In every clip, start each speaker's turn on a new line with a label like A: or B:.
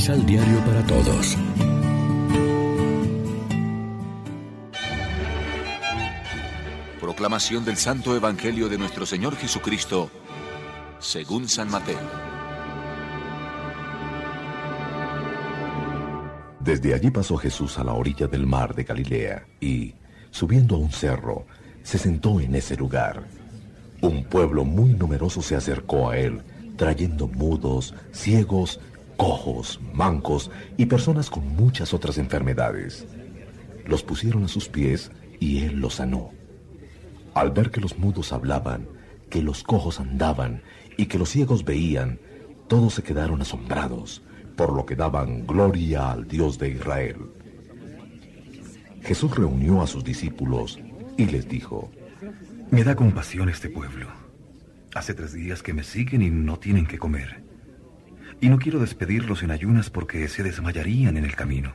A: Misal Diario para Todos.
B: Proclamación del Santo Evangelio de nuestro Señor Jesucristo, según San Mateo.
C: Desde allí pasó Jesús a la orilla del mar de Galilea y, subiendo a un cerro, se sentó en ese lugar. Un pueblo muy numeroso se acercó a él, trayendo mudos, ciegos, cojos, mancos y personas con muchas otras enfermedades. Los pusieron a sus pies y él los sanó. Al ver que los mudos hablaban, que los cojos andaban y que los ciegos veían, todos se quedaron asombrados, por lo que daban gloria al Dios de Israel. Jesús reunió a sus discípulos y les dijo,
D: Me da compasión este pueblo. Hace tres días que me siguen y no tienen que comer. Y no quiero despedirlos en ayunas porque se desmayarían en el camino.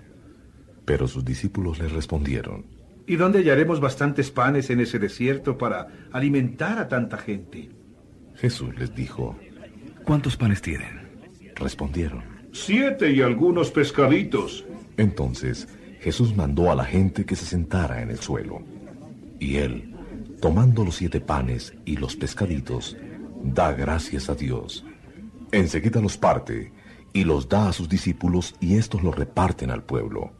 C: Pero sus discípulos le respondieron,
E: ¿Y dónde hallaremos bastantes panes en ese desierto para alimentar a tanta gente?
C: Jesús les dijo,
D: ¿Cuántos panes tienen?
C: Respondieron,
E: Siete y algunos pescaditos.
C: Entonces Jesús mandó a la gente que se sentara en el suelo. Y él, tomando los siete panes y los pescaditos, da gracias a Dios. Enseguida los parte y los da a sus discípulos y estos los reparten al pueblo.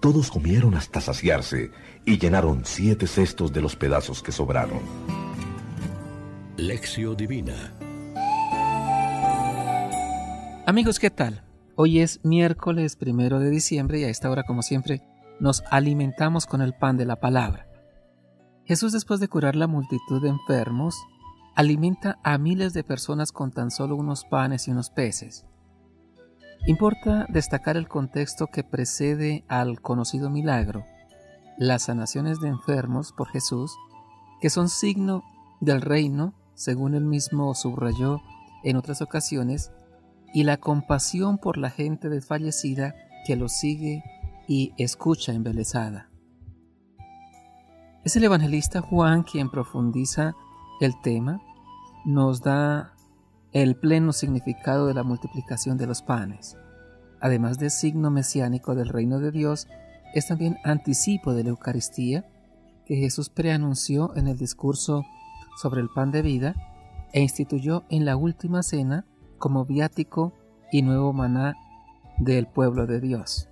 C: Todos comieron hasta saciarse y llenaron siete cestos de los pedazos que sobraron.
A: Lección Divina
F: Amigos, ¿qué tal? Hoy es miércoles primero de diciembre y a esta hora, como siempre, nos alimentamos con el pan de la palabra. Jesús, después de curar la multitud de enfermos, alimenta a miles de personas con tan solo unos panes y unos peces. Importa destacar el contexto que precede al conocido milagro, las sanaciones de enfermos por Jesús, que son signo del reino, según él mismo subrayó en otras ocasiones, y la compasión por la gente desfallecida que lo sigue y escucha embelesada. Es el evangelista Juan quien profundiza el tema, nos da el pleno significado de la multiplicación de los panes. Además de signo mesiánico del reino de Dios, es también anticipo de la Eucaristía que Jesús preanunció en el discurso sobre el pan de vida e instituyó en la última cena como viático y nuevo maná del pueblo de Dios.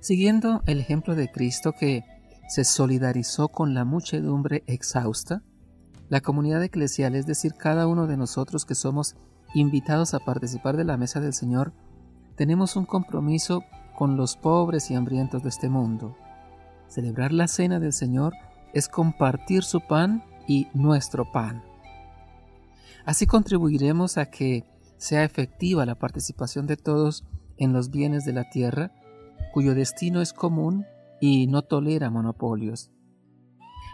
F: Siguiendo el ejemplo de Cristo que se solidarizó con la muchedumbre exhausta, la comunidad eclesial, es decir, cada uno de nosotros que somos invitados a participar de la mesa del Señor, tenemos un compromiso con los pobres y hambrientos de este mundo. Celebrar la cena del Señor es compartir su pan y nuestro pan. Así contribuiremos a que sea efectiva la participación de todos en los bienes de la tierra, cuyo destino es común y no tolera monopolios.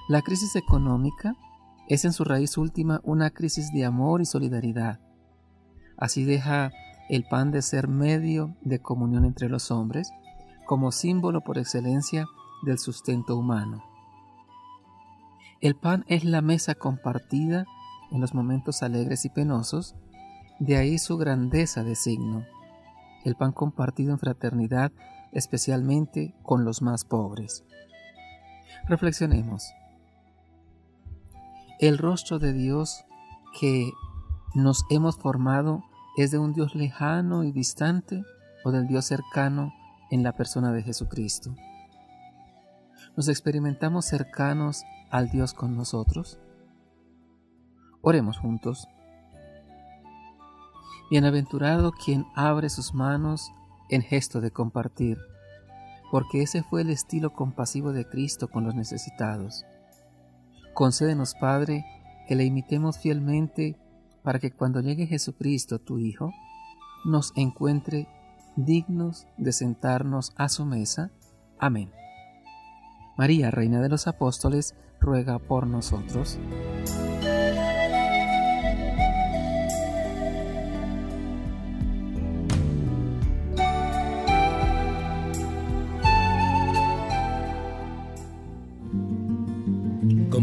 F: La crisis económica es en su raíz última una crisis de amor y solidaridad. Así deja el pan de ser medio de comunión entre los hombres, como símbolo por excelencia del sustento humano. El pan es la mesa compartida en los momentos alegres y penosos, de ahí su grandeza de signo. El pan compartido en fraternidad, especialmente con los más pobres. Reflexionemos el rostro de Dios que nos hemos formado es de un Dios lejano y distante o del Dios cercano en la persona de Jesucristo. ¿Nos experimentamos cercanos al Dios con nosotros? Oremos juntos. Bienaventurado quien abre sus manos en gesto de compartir, porque ese fue el estilo compasivo de Cristo con los necesitados. Concédenos, Padre, que le imitemos fielmente para que cuando llegue Jesucristo, tu Hijo, nos encuentre dignos de sentarnos a su mesa. Amén. María, Reina de los Apóstoles, ruega por nosotros.